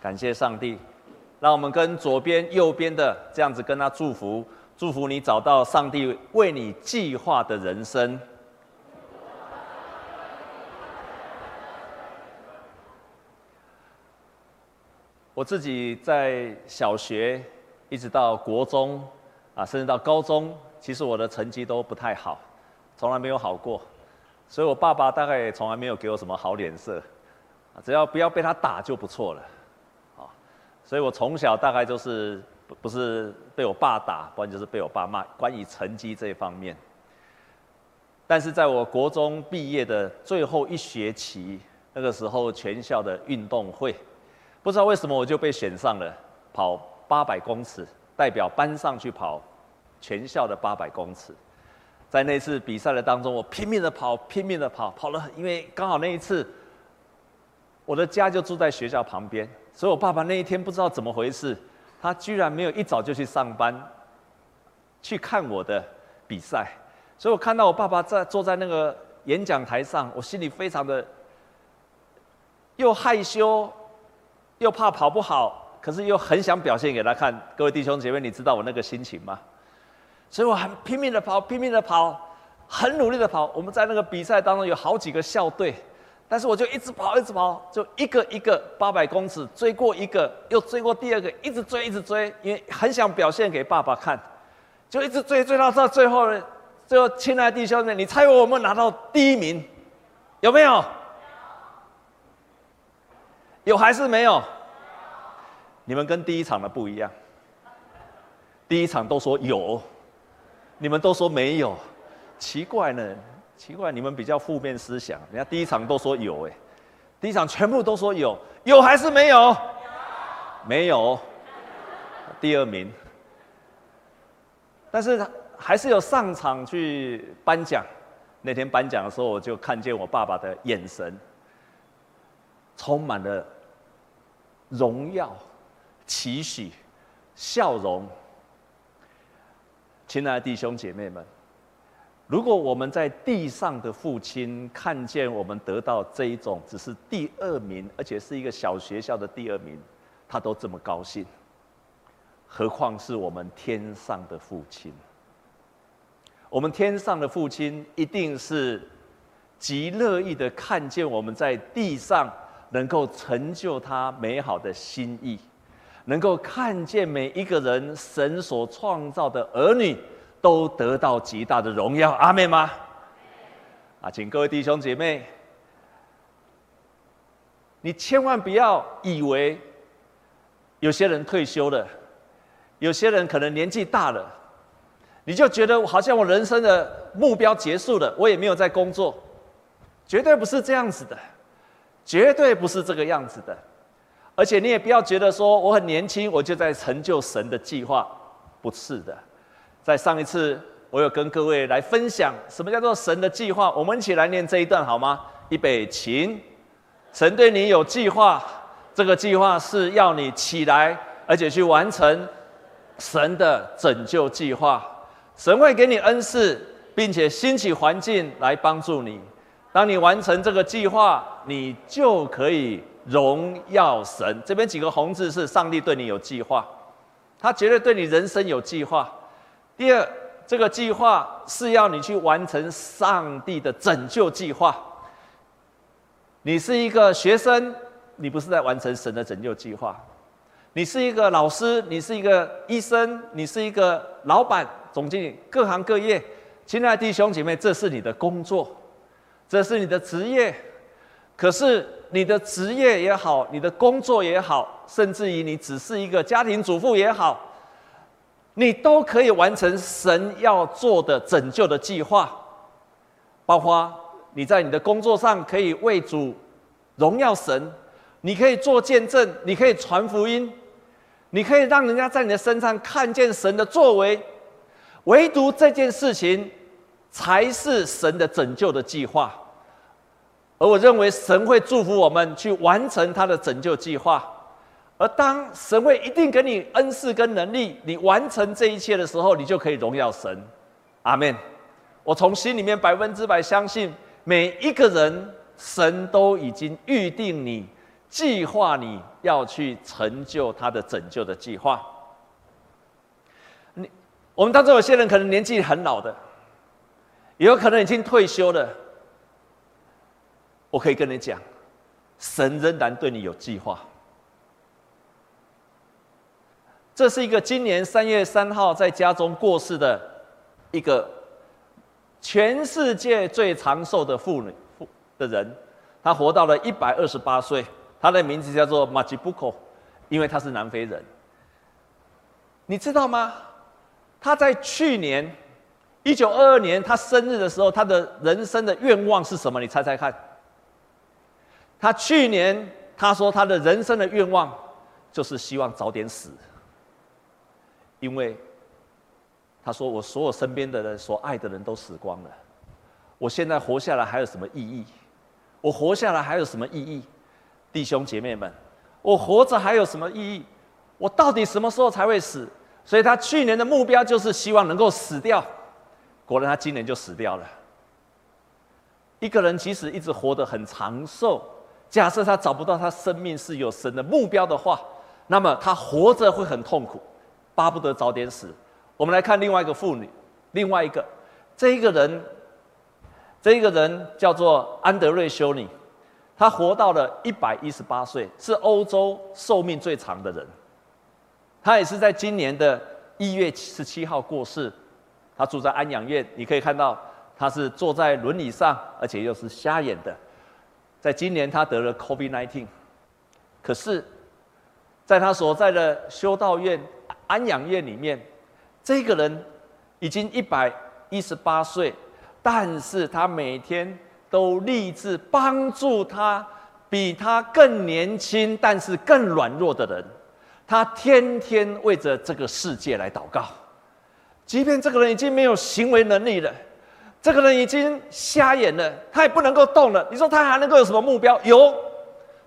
感谢上帝，让我们跟左边、右边的这样子跟他祝福，祝福你找到上帝为你计划的人生。我自己在小学一直到国中啊，甚至到高中，其实我的成绩都不太好，从来没有好过，所以我爸爸大概也从来没有给我什么好脸色，只要不要被他打就不错了，所以我从小大概就是不不是被我爸打，不然就是被我爸骂，关于成绩这一方面。但是在我国中毕业的最后一学期，那个时候全校的运动会。不知道为什么我就被选上了，跑八百公尺，代表班上去跑全校的八百公尺。在那次比赛的当中，我拼命的跑，拼命的跑，跑了，因为刚好那一次我的家就住在学校旁边，所以我爸爸那一天不知道怎么回事，他居然没有一早就去上班，去看我的比赛。所以我看到我爸爸在坐在那个演讲台上，我心里非常的又害羞。又怕跑不好，可是又很想表现给他看。各位弟兄姐妹，你知道我那个心情吗？所以我很拼命的跑，拼命的跑，很努力的跑。我们在那个比赛当中有好几个校队，但是我就一直跑，一直跑，就一个一个八百公尺追过一个，又追过第二个，一直追，一直追，因为很想表现给爸爸看，就一直追，追到到最后呢，最后，亲爱的弟兄们，你猜我有没有拿到第一名？有没有？有还是没有？你们跟第一场的不一样。第一场都说有，你们都说没有，奇怪呢？奇怪，你们比较负面思想。人家第一场都说有，哎，第一场全部都说有，有还是没有？没有，第二名。但是还是有上场去颁奖。那天颁奖的时候，我就看见我爸爸的眼神。充满了荣耀、期许、笑容。亲爱的弟兄姐妹们，如果我们在地上的父亲看见我们得到这一种只是第二名，而且是一个小学校的第二名，他都这么高兴，何况是我们天上的父亲？我们天上的父亲一定是极乐意的看见我们在地上。能够成就他美好的心意，能够看见每一个人神所创造的儿女都得到极大的荣耀，阿妹吗？啊，请各位弟兄姐妹，你千万不要以为有些人退休了，有些人可能年纪大了，你就觉得好像我人生的目标结束了，我也没有在工作，绝对不是这样子的。绝对不是这个样子的，而且你也不要觉得说我很年轻，我就在成就神的计划，不是的。在上一次，我有跟各位来分享什么叫做神的计划，我们一起来念这一段好吗？预备，请。神对你有计划，这个计划是要你起来，而且去完成神的拯救计划。神会给你恩赐，并且兴起环境来帮助你。当你完成这个计划，你就可以荣耀神。这边几个红字是上帝对你有计划，他绝对对你人生有计划。第二，这个计划是要你去完成上帝的拯救计划。你是一个学生，你不是在完成神的拯救计划；你是一个老师，你是一个医生，你是一个老板、总经理，各行各业。亲爱的弟兄姐妹，这是你的工作。这是你的职业，可是你的职业也好，你的工作也好，甚至于你只是一个家庭主妇也好，你都可以完成神要做的拯救的计划。包括你在你的工作上可以为主荣耀神，你可以做见证，你可以传福音，你可以让人家在你的身上看见神的作为。唯独这件事情。才是神的拯救的计划，而我认为神会祝福我们去完成他的拯救计划，而当神会一定给你恩赐跟能力，你完成这一切的时候，你就可以荣耀神。阿门。我从心里面百分之百相信，每一个人神都已经预定你计划你要去成就他的拯救的计划。你我们当中有些人可能年纪很老的，也有可能已经退休了。我可以跟你讲，神仍然对你有计划。这是一个今年三月三号在家中过世的一个全世界最长寿的妇女妇的人，她活到了一百二十八岁，她的名字叫做马吉布科，因为她是南非人。你知道吗？她在去年一九二二年她生日的时候，她的人生的愿望是什么？你猜猜看。她去年她说她的人生的愿望就是希望早点死。因为他说：“我所有身边的人，所爱的人都死光了，我现在活下来还有什么意义？我活下来还有什么意义？弟兄姐妹们，我活着还有什么意义？我到底什么时候才会死？所以他去年的目标就是希望能够死掉。果然，他今年就死掉了。一个人即使一直活得很长寿，假设他找不到他生命是有神的目标的话，那么他活着会很痛苦。”巴不得早点死。我们来看另外一个妇女，另外一个，这一个人，这一个人叫做安德瑞修女，他活到了一百一十八岁，是欧洲寿命最长的人。他也是在今年的一月十七号过世。他住在安养院，你可以看到他是坐在轮椅上，而且又是瞎眼的。在今年，他得了 COVID-19，可是，在他所在的修道院。安养院里面，这个人已经一百一十八岁，但是他每天都立志帮助他比他更年轻但是更软弱的人。他天天为着这个世界来祷告，即便这个人已经没有行为能力了，这个人已经瞎眼了，他也不能够动了。你说他还能够有什么目标？有，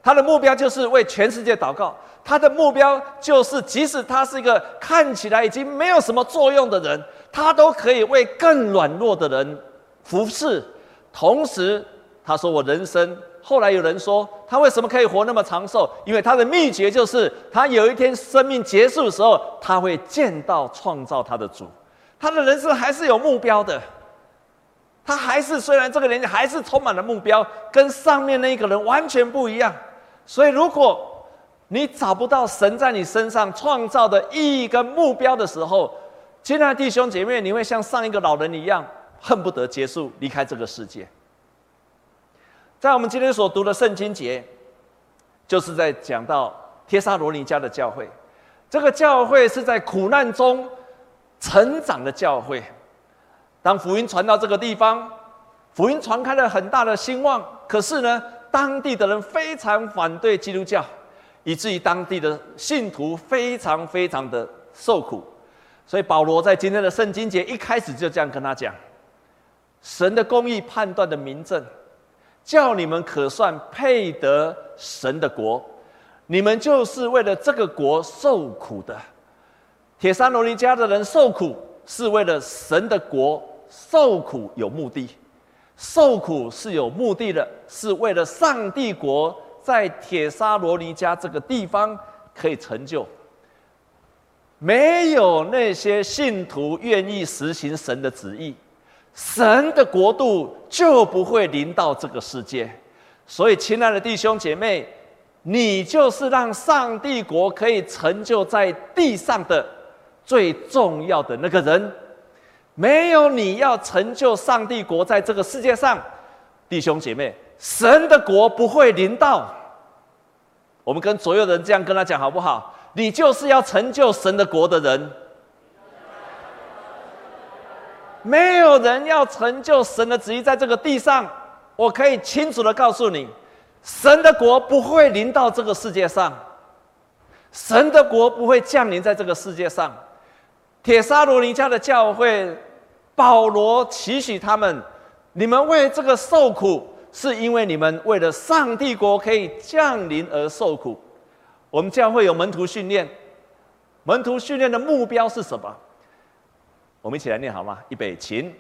他的目标就是为全世界祷告。他的目标就是，即使他是一个看起来已经没有什么作用的人，他都可以为更软弱的人服侍。同时，他说：“我人生……”后来有人说，他为什么可以活那么长寿？因为他的秘诀就是，他有一天生命结束的时候，他会见到创造他的主。他的人生还是有目标的，他还是虽然这个年纪还是充满了目标，跟上面那一个人完全不一样。所以如果你找不到神在你身上创造的意义跟目标的时候，亲爱的弟兄姐妹，你会像上一个老人一样，恨不得结束离开这个世界。在我们今天所读的圣经节，就是在讲到帖撒罗尼迦的教会，这个教会是在苦难中成长的教会。当福音传到这个地方，福音传开了很大的兴旺，可是呢，当地的人非常反对基督教。以至于当地的信徒非常非常的受苦，所以保罗在今天的圣经节一开始就这样跟他讲：神的公义判断的明证，叫你们可算配得神的国，你们就是为了这个国受苦的。铁山罗尼家的人受苦是为了神的国受苦有目的，受苦是有目的的，是为了上帝国。在铁沙罗尼迦这个地方可以成就，没有那些信徒愿意实行神的旨意，神的国度就不会临到这个世界。所以，亲爱的弟兄姐妹，你就是让上帝国可以成就在地上的最重要的那个人。没有你要成就上帝国在这个世界上，弟兄姐妹。神的国不会临到，我们跟所有人这样跟他讲好不好？你就是要成就神的国的人，没有人要成就神的旨意在这个地上。我可以清楚的告诉你，神的国不会临到这个世界上，神的国不会降临在这个世界上。铁沙罗尼迦的教会，保罗期许他们：你们为这个受苦。是因为你们为了上帝国可以降临而受苦。我们教会有门徒训练，门徒训练的目标是什么？我们一起来念好吗？预备，请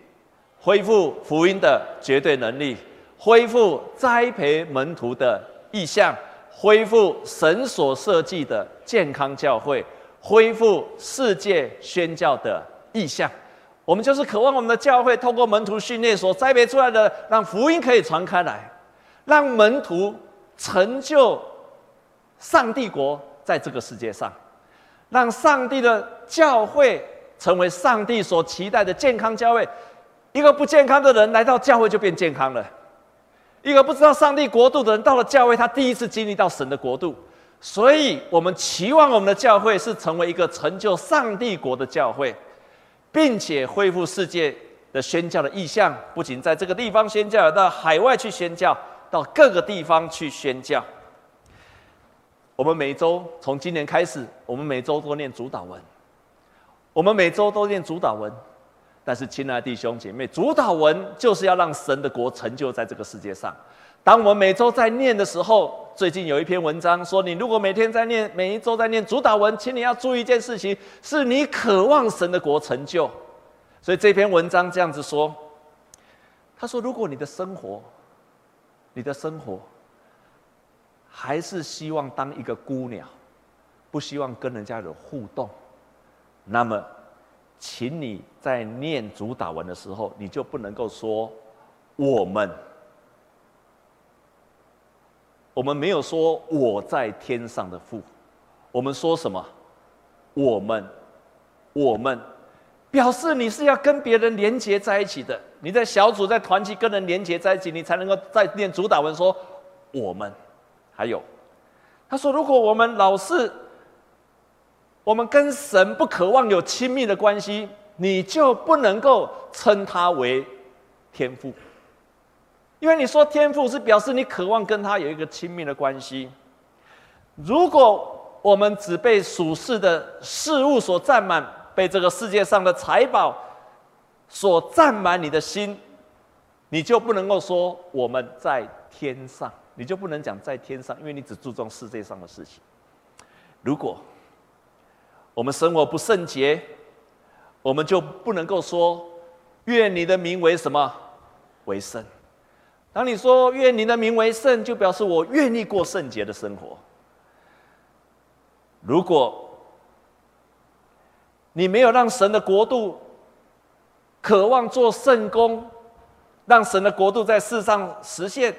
恢复福音的绝对能力，恢复栽培门徒的意向恢复神所设计的健康教会，恢复世界宣教的意向。我们就是渴望我们的教会透过门徒训练所栽培出来的，让福音可以传开来，让门徒成就上帝国在这个世界上，让上帝的教会成为上帝所期待的健康教会。一个不健康的人来到教会就变健康了，一个不知道上帝国度的人到了教会，他第一次经历到神的国度。所以，我们期望我们的教会是成为一个成就上帝国的教会。并且恢复世界的宣教的意向，不仅在这个地方宣教，到海外去宣教，到各个地方去宣教。我们每周从今年开始，我们每周都念主祷文。我们每周都念主祷文，但是亲爱的弟兄姐妹，主祷文就是要让神的国成就在这个世界上。当我们每周在念的时候，最近有一篇文章说，你如果每天在念，每一周在念主导文，请你要注意一件事情，是你渴望神的国成就。所以这篇文章这样子说，他说，如果你的生活，你的生活还是希望当一个孤鸟，不希望跟人家有互动，那么，请你在念主导文的时候，你就不能够说我们。我们没有说我在天上的父，我们说什么？我们，我们，表示你是要跟别人连接在一起的。你在小组、在团契跟人连接在一起，你才能够在念主祷文说我们。还有，他说，如果我们老是，我们跟神不渴望有亲密的关系，你就不能够称他为天父。因为你说天赋是表示你渴望跟他有一个亲密的关系。如果我们只被属世的事物所占满，被这个世界上的财宝所占满你的心，你就不能够说我们在天上，你就不能讲在天上，因为你只注重世界上的事情。如果我们生活不圣洁，我们就不能够说愿你的名为什么为圣。当你说“愿你的名为圣”，就表示我愿意过圣洁的生活。如果你没有让神的国度渴望做圣工，让神的国度在世上实现，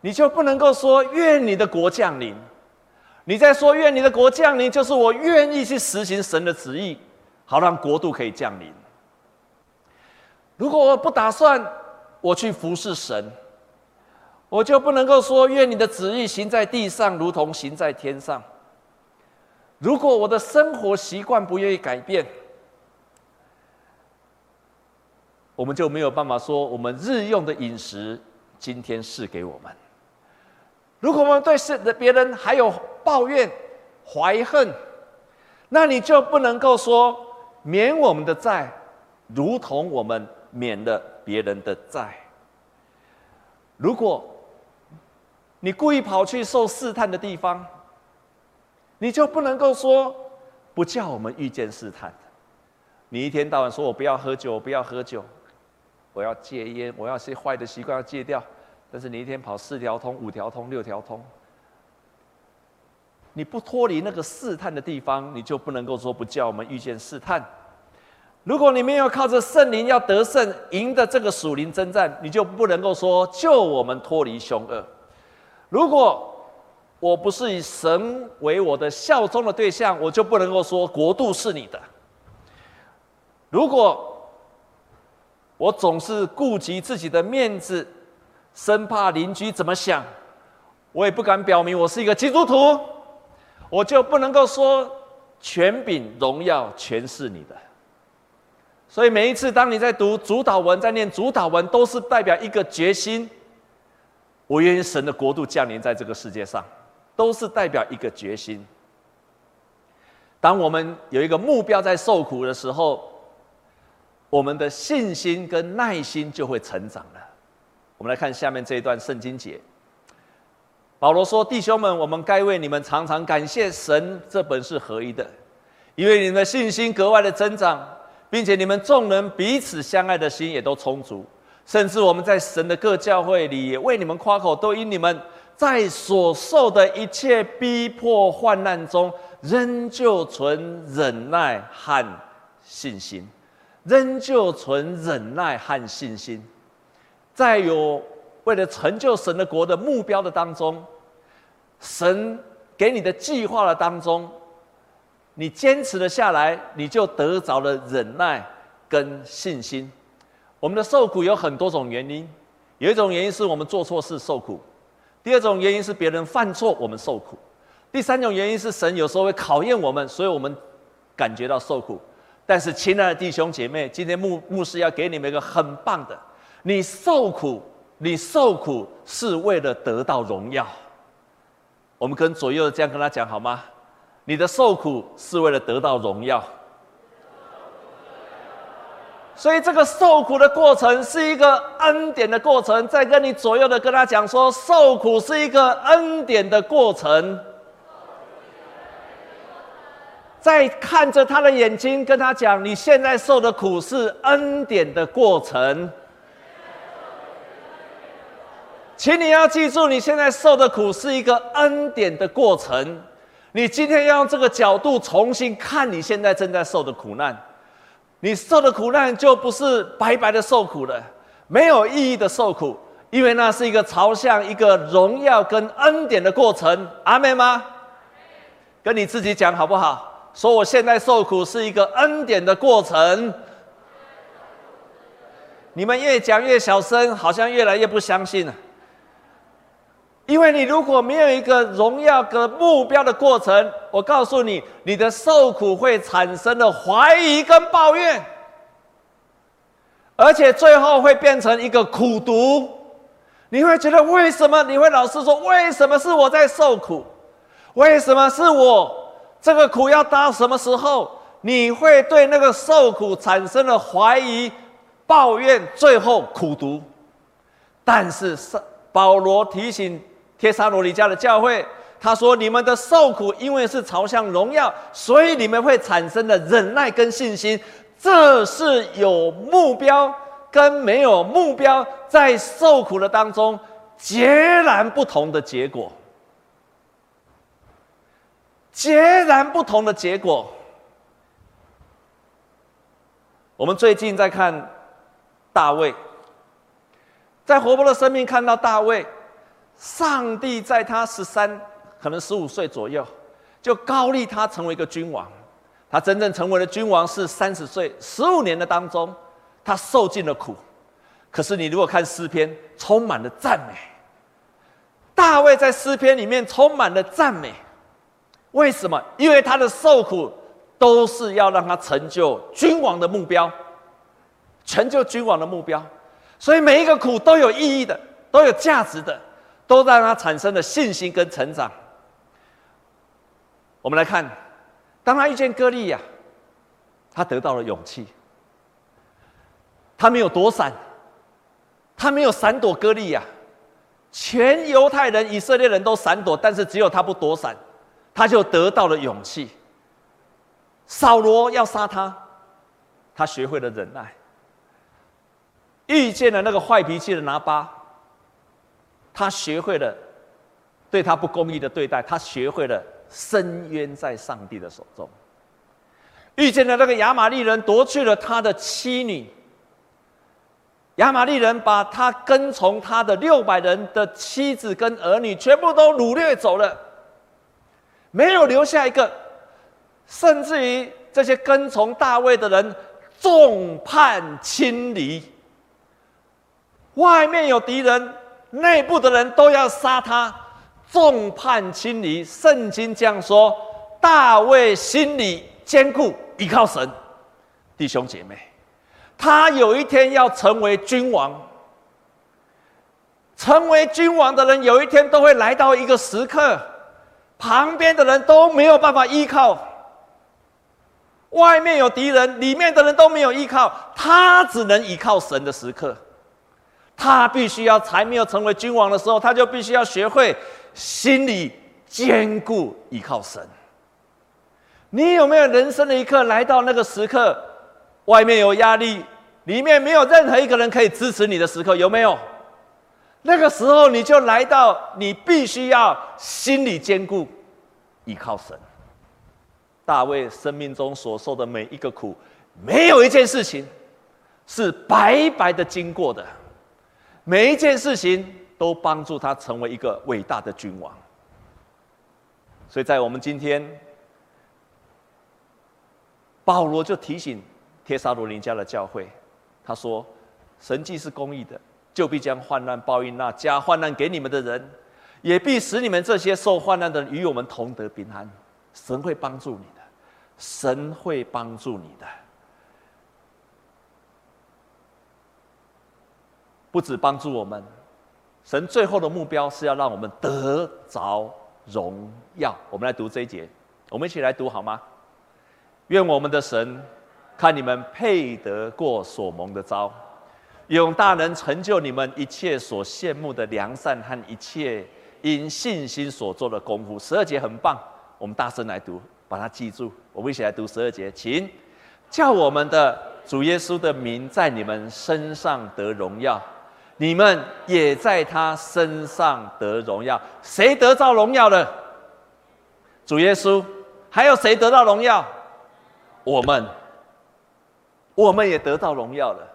你就不能够说“愿你的国降临”。你在说“愿你的国降临”，就是我愿意去实行神的旨意，好让国度可以降临。如果我不打算我去服侍神，我就不能够说，愿你的旨意行在地上，如同行在天上。如果我的生活习惯不愿意改变，我们就没有办法说，我们日用的饮食今天赐给我们。如果我们对世的别人还有抱怨、怀恨，那你就不能够说，免我们的债，如同我们免了别人的债。如果你故意跑去受试探的地方，你就不能够说不叫我们遇见试探。你一天到晚说我不要喝酒，我不要喝酒，我要戒烟，我要些坏的习惯要戒掉。但是你一天跑四条通、五条通、六条通，你不脱离那个试探的地方，你就不能够说不叫我们遇见试探。如果你没有靠着圣灵要得胜，赢得这个属灵征战，你就不能够说救我们脱离凶恶。如果我不是以神为我的效忠的对象，我就不能够说国度是你的。如果我总是顾及自己的面子，生怕邻居怎么想，我也不敢表明我是一个基督徒，我就不能够说权柄荣耀全是你的。所以每一次当你在读主祷文，在念主祷文，都是代表一个决心。我愿意神的国度降临在这个世界上，都是代表一个决心。当我们有一个目标在受苦的时候，我们的信心跟耐心就会成长了。我们来看下面这一段圣经节。保罗说：“弟兄们，我们该为你们常常感谢神，这本是合一的，因为你们的信心格外的增长，并且你们众人彼此相爱的心也都充足。”甚至我们在神的各教会里也为你们夸口，都因你们在所受的一切逼迫患难中，仍旧存忍耐和信心，仍旧存忍耐和信心，在有为了成就神的国的目标的当中，神给你的计划的当中，你坚持了下来，你就得着了忍耐跟信心。我们的受苦有很多种原因，有一种原因是我们做错事受苦，第二种原因是别人犯错我们受苦，第三种原因是神有时候会考验我们，所以我们感觉到受苦。但是，亲爱的弟兄姐妹，今天牧牧师要给你们一个很棒的：你受苦，你受苦是为了得到荣耀。我们跟左右这样跟他讲好吗？你的受苦是为了得到荣耀，所以这个受苦的过程是一个恩典的过程。在跟你左右的跟他讲说，受苦是一个恩典的过程。在看着他的眼睛，跟他讲，你现在受的苦是恩典的过程。请你要记住，你现在受的苦是一个恩典的过程。你今天要用这个角度重新看你现在正在受的苦难，你受的苦难就不是白白的受苦了，没有意义的受苦，因为那是一个朝向一个荣耀跟恩典的过程。阿妹吗？跟你自己讲好不好？说我现在受苦是一个恩典的过程。你们越讲越小声，好像越来越不相信了。因为你如果没有一个荣耀的目标的过程，我告诉你，你的受苦会产生的怀疑跟抱怨，而且最后会变成一个苦读。你会觉得为什么？你会老是说为什么是我在受苦？为什么是我？这个苦要到什么时候？你会对那个受苦产生了怀疑、抱怨，最后苦读。但是是保罗提醒。帖撒罗尼迦的教会，他说：“你们的受苦，因为是朝向荣耀，所以你们会产生的忍耐跟信心，这是有目标跟没有目标在受苦的当中截然不同的结果。截然不同的结果。我们最近在看大卫，在活泼的生命看到大卫。”上帝在他十三，可能十五岁左右，就高立他成为一个君王。他真正成为了君王是三十岁，十五年的当中，他受尽了苦。可是你如果看诗篇，充满了赞美。大卫在诗篇里面充满了赞美，为什么？因为他的受苦都是要让他成就君王的目标，成就君王的目标。所以每一个苦都有意义的，都有价值的。都让他产生了信心跟成长。我们来看，当他遇见歌利亚，他得到了勇气。他没有躲闪，他没有闪躲歌利亚。全犹太人、以色列人都闪躲，但是只有他不躲闪，他就得到了勇气。扫罗要杀他，他学会了忍耐。遇见了那个坏脾气的拿巴。他学会了对他不公义的对待，他学会了深渊在上帝的手中。遇见了那个亚玛力人夺去了他的妻女，亚玛力人把他跟从他的六百人的妻子跟儿女全部都掳掠走了，没有留下一个，甚至于这些跟从大卫的人众叛亲离，外面有敌人。内部的人都要杀他，众叛亲离。圣经这样说：大卫心里坚固，依靠神。弟兄姐妹，他有一天要成为君王。成为君王的人，有一天都会来到一个时刻，旁边的人都没有办法依靠，外面有敌人，里面的人都没有依靠，他只能依靠神的时刻。他必须要才没有成为君王的时候，他就必须要学会心里坚固，依靠神。你有没有人生的一刻来到那个时刻，外面有压力，里面没有任何一个人可以支持你的时刻？有没有？那个时候你就来到，你必须要心里坚固，依靠神。大卫生命中所受的每一个苦，没有一件事情是白白的经过的，每一件事情都帮助他成为一个伟大的君王。所以在我们今天，保罗就提醒帖撒罗尼迦的教会，他说：“神既是公义的，就必将患难报应那加患难给你们的人，也必使你们这些受患难的人与我们同得平安。神会帮助你的。”神会帮助你的，不止帮助我们，神最后的目标是要让我们得着荣耀。我们来读这一节，我们一起来读好吗？愿我们的神看你们配得过所蒙的招，用大能成就你们一切所羡慕的良善和一切因信心所做的功夫。十二节很棒，我们大声来读。把它记住，我们一起来读十二节，请叫我们的主耶稣的名在你们身上得荣耀，你们也在他身上得荣耀。谁得到荣耀了？主耶稣，还有谁得到荣耀？我们，我们也得到荣耀了。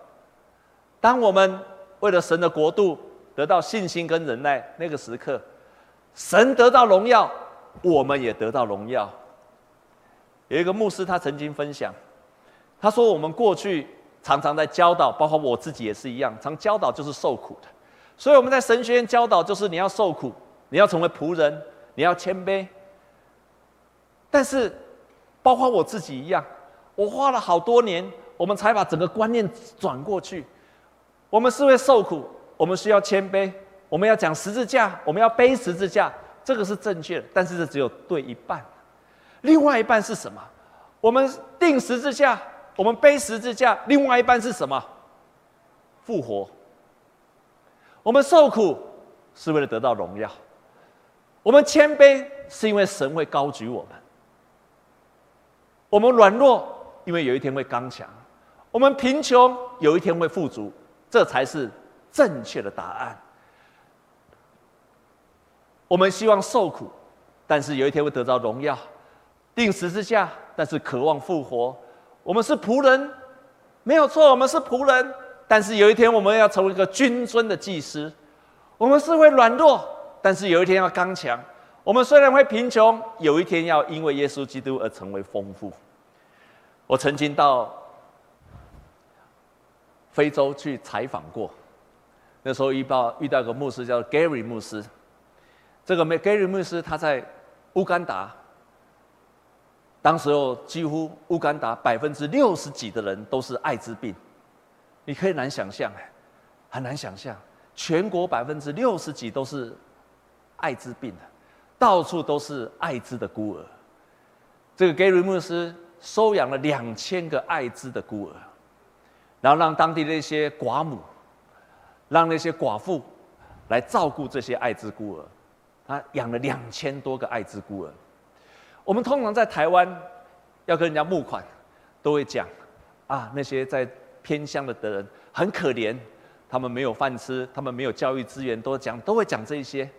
当我们为了神的国度得到信心跟忍耐，那个时刻，神得到荣耀，我们也得到荣耀。有一个牧师，他曾经分享，他说：“我们过去常常在教导，包括我自己也是一样，常教导就是受苦的。所以我们在神学院教导就是你要受苦，你要成为仆人，你要谦卑。但是，包括我自己一样，我花了好多年，我们才把整个观念转过去。我们是会受苦，我们需要谦卑，我们要讲十字架，我们要背十字架，这个是正确的。但是这只有对一半。”另外一半是什么？我们定十字架，我们背十字架。另外一半是什么？复活。我们受苦是为了得到荣耀，我们谦卑是因为神会高举我们，我们软弱，因为有一天会刚强，我们贫穷，有一天会富足，这才是正确的答案。我们希望受苦，但是有一天会得到荣耀。定十字架，但是渴望复活。我们是仆人，没有错，我们是仆人。但是有一天，我们要成为一个君尊的祭司。我们是会软弱，但是有一天要刚强。我们虽然会贫穷，有一天要因为耶稣基督而成为丰富。我曾经到非洲去采访过，那时候遇到遇到一个牧师叫 Gary 牧师。这个 Gary 牧师他在乌干达。当时候几乎乌干达百分之六十几的人都是艾滋病，你可以难想象哎，很难想象，全国百分之六十几都是艾滋病的，到处都是艾滋的孤儿。这个 Gary 牧师收养了两千个艾滋的孤儿，然后让当地的一些寡母，让那些寡妇来照顾这些艾滋孤儿，他养了两千多个艾滋孤儿。我们通常在台湾要跟人家募款，都会讲啊，那些在偏乡的的人很可怜，他们没有饭吃，他们没有教育资源，都讲都会讲这一些。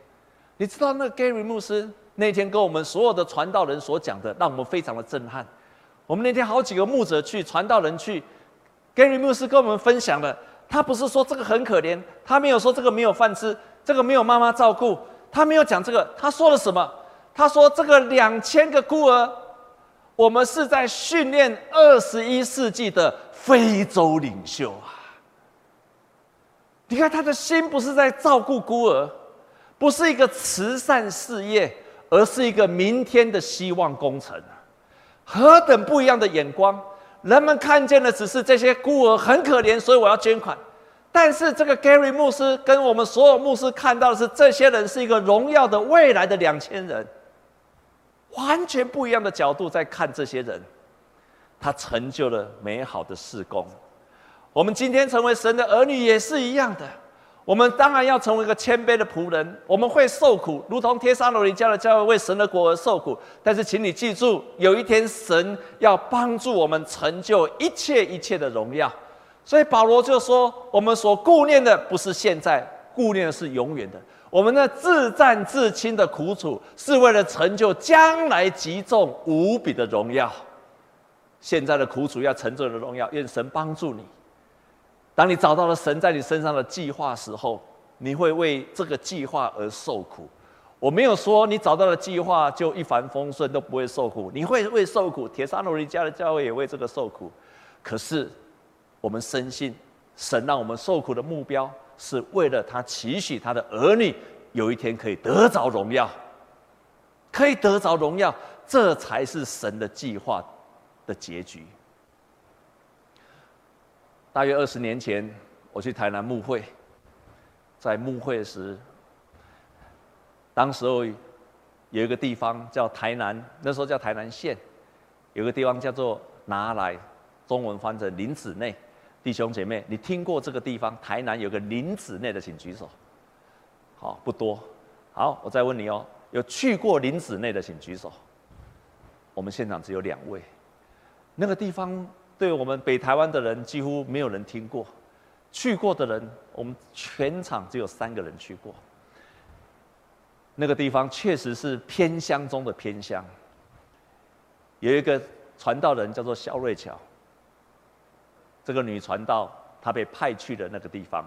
你知道那个 Gary 牧师那天跟我们所有的传道人所讲的，让我们非常的震撼。我们那天好几个牧者去，传道人去，Gary 牧师跟我们分享的，他不是说这个很可怜，他没有说这个没有饭吃，这个没有妈妈照顾，他没有讲这个，他说了什么？他说：“这个两千个孤儿，我们是在训练二十一世纪的非洲领袖啊！你看他的心不是在照顾孤儿，不是一个慈善事业，而是一个明天的希望工程。何等不一样的眼光！人们看见的只是这些孤儿很可怜，所以我要捐款。但是这个 Gary 牧师跟我们所有牧师看到的是，这些人是一个荣耀的未来的两千人。”完全不一样的角度在看这些人，他成就了美好的事工。我们今天成为神的儿女也是一样的。我们当然要成为一个谦卑的仆人，我们会受苦，如同帖撒罗尼迦的教会为神的国而受苦。但是，请你记住，有一天神要帮助我们成就一切一切的荣耀。所以保罗就说：“我们所顾念的不是现在，顾念的是永远的。我们的自战自清的苦楚，是为了成就将来极重无比的荣耀。现在的苦楚要成就的荣耀，愿神帮助你。当你找到了神在你身上的计划时候，你会为这个计划而受苦。我没有说你找到了计划就一帆风顺，都不会受苦。你会为受苦，帖撒罗尼家的教会也为这个受苦。可是，我们深信，神让我们受苦的目标，是为了他期许他的儿女有一天可以得着荣耀，可以得着荣耀，这才是神的计划的结局。大约二十年前，我去台南牧会，在牧会时，当时候有一个地方叫台南，那时候叫台南县，有个地方叫做拿来。中文翻成林子内，弟兄姐妹，你听过这个地方？台南有个林子内的，请举手。好，不多。好，我再问你哦，有去过林子内的，请举手。我们现场只有两位。那个地方对我们北台湾的人几乎没有人听过，去过的人，我们全场只有三个人去过。那个地方确实是偏乡中的偏乡。有一个传道人叫做萧瑞桥。这个女传道，她被派去的那个地方。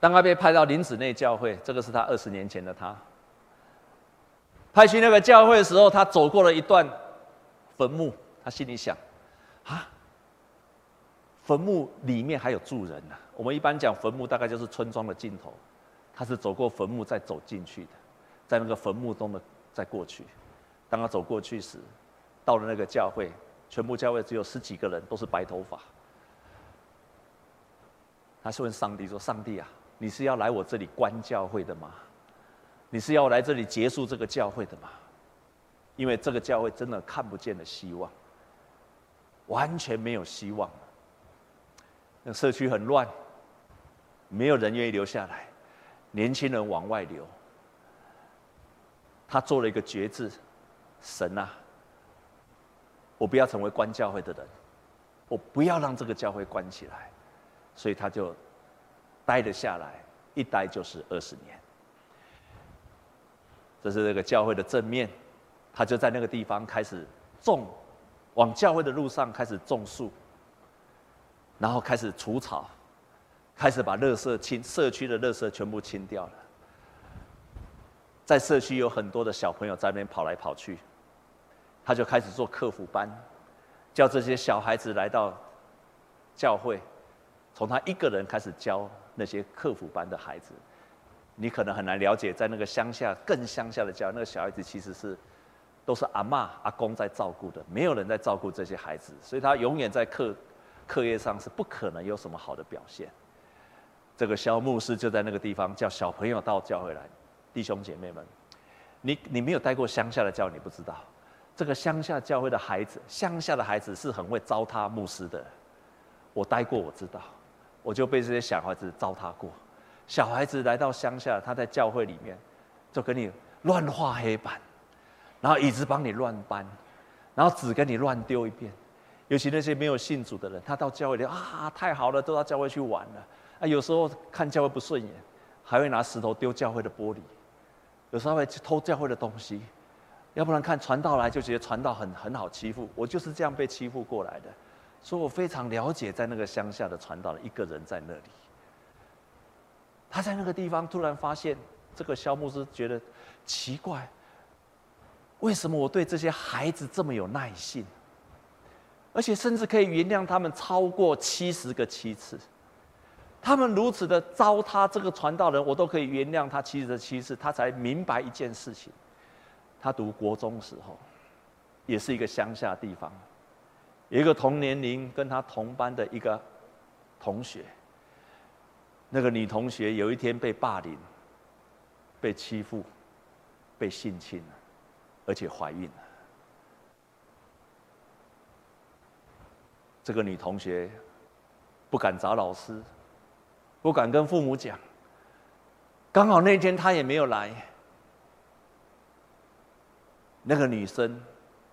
当她被派到林子内教会，这个是她二十年前的她。派去那个教会的时候，她走过了一段坟墓，她心里想：啊，坟墓里面还有住人呢。我们一般讲坟墓，大概就是村庄的尽头。她是走过坟墓再走进去的，在那个坟墓中的再过去。当她走过去时，到了那个教会。全部教会只有十几个人，都是白头发。他是问上帝说：“上帝啊，你是要来我这里关教会的吗？你是要来这里结束这个教会的吗？因为这个教会真的看不见的希望，完全没有希望。那社区很乱，没有人愿意留下来，年轻人往外流。他做了一个决志，神啊！”我不要成为关教会的人，我不要让这个教会关起来，所以他就待了下来，一待就是二十年。这是这个教会的正面，他就在那个地方开始种，往教会的路上开始种树，然后开始除草，开始把垃圾清，社区的垃圾全部清掉了。在社区有很多的小朋友在那边跑来跑去。他就开始做课辅班，叫这些小孩子来到教会，从他一个人开始教那些课辅班的孩子。你可能很难了解，在那个乡下更乡下的教，那个小孩子其实是都是阿嬷、阿公在照顾的，没有人在照顾这些孩子，所以他永远在课课业上是不可能有什么好的表现。这个肖牧师就在那个地方叫小朋友到教会来，弟兄姐妹们，你你没有待过乡下的教，你不知道。这个乡下教会的孩子，乡下的孩子是很会糟蹋牧师的。我待过，我知道，我就被这些小孩子糟蹋过。小孩子来到乡下，他在教会里面，就跟你乱画黑板，然后椅子帮你乱搬，然后纸跟你乱丢一遍。尤其那些没有信主的人，他到教会里啊，太好了，都到教会去玩了。啊，有时候看教会不顺眼，还会拿石头丢教会的玻璃，有时候会去偷教会的东西。要不然看传道来就觉得传道很很好欺负，我就是这样被欺负过来的，所以我非常了解在那个乡下的传道的一个人在那里。他在那个地方突然发现，这个肖牧师觉得奇怪，为什么我对这些孩子这么有耐性，而且甚至可以原谅他们超过七十个七次，他们如此的糟蹋这个传道人，我都可以原谅他七十个七次，他才明白一件事情。他读国中时候，也是一个乡下地方，有一个同年龄跟他同班的一个同学，那个女同学有一天被霸凌、被欺负、被性侵，而且怀孕了。这个女同学不敢找老师，不敢跟父母讲，刚好那天她也没有来。那个女生，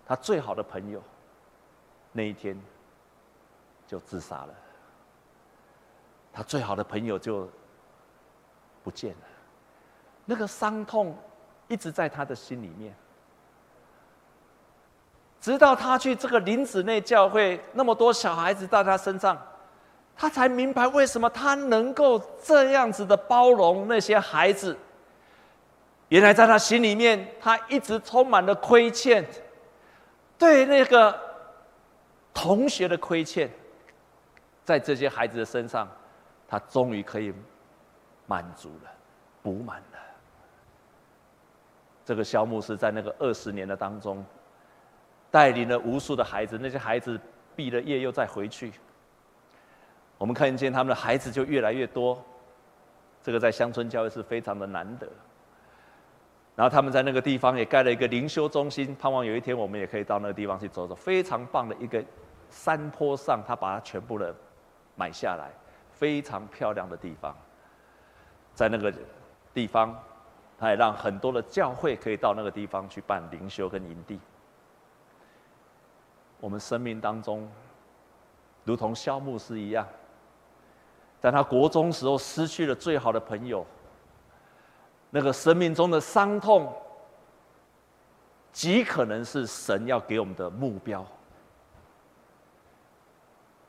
她最好的朋友，那一天就自杀了。他最好的朋友就不见了，那个伤痛一直在他的心里面。直到他去这个林子内教会，那么多小孩子在他身上，他才明白为什么他能够这样子的包容那些孩子。原来在他心里面，他一直充满了亏欠，对那个同学的亏欠，在这些孩子的身上，他终于可以满足了，补满了。这个肖牧师在那个二十年的当中。带领了无数的孩子，那些孩子毕了业又再回去。我们看见他们的孩子就越来越多，这个在乡村教育是非常的难得。然后他们在那个地方也盖了一个灵修中心，盼望有一天我们也可以到那个地方去走走。非常棒的一个山坡上，他把它全部的买下来，非常漂亮的地方。在那个地方，他也让很多的教会可以到那个地方去办灵修跟营地。我们生命当中，如同肖牧师一样，在他国中时候失去了最好的朋友，那个生命中的伤痛，极可能是神要给我们的目标，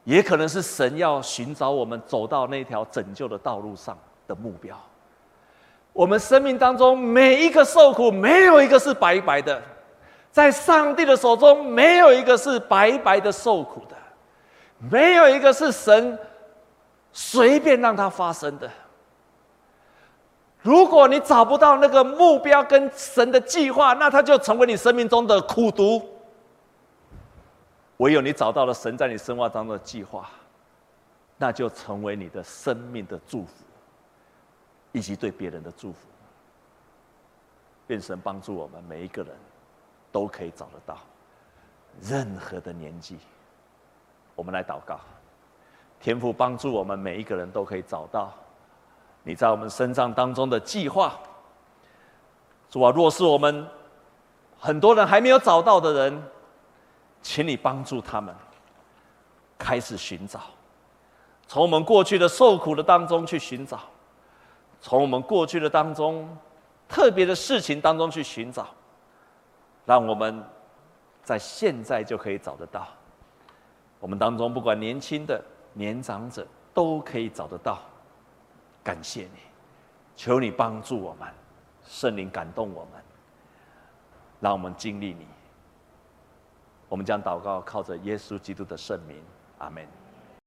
也可能是神要寻找我们走到那条拯救的道路上的目标。我们生命当中每一个受苦，没有一个是白白的。在上帝的手中，没有一个是白白的受苦的，没有一个是神随便让它发生的。如果你找不到那个目标跟神的计划，那它就成为你生命中的苦毒。唯有你找到了神在你生活当中的计划，那就成为你的生命的祝福，以及对别人的祝福。愿神帮助我们每一个人。都可以找得到，任何的年纪，我们来祷告，天父帮助我们每一个人都可以找到你在我们身上当中的计划。主啊，若是我们很多人还没有找到的人，请你帮助他们开始寻找，从我们过去的受苦的当中去寻找，从我们过去的当中特别的事情当中去寻找。让我们在现在就可以找得到，我们当中不管年轻的、年长者都可以找得到。感谢你，求你帮助我们，圣灵感动我们，让我们经历你。我们将祷告靠着耶稣基督的圣名，阿门。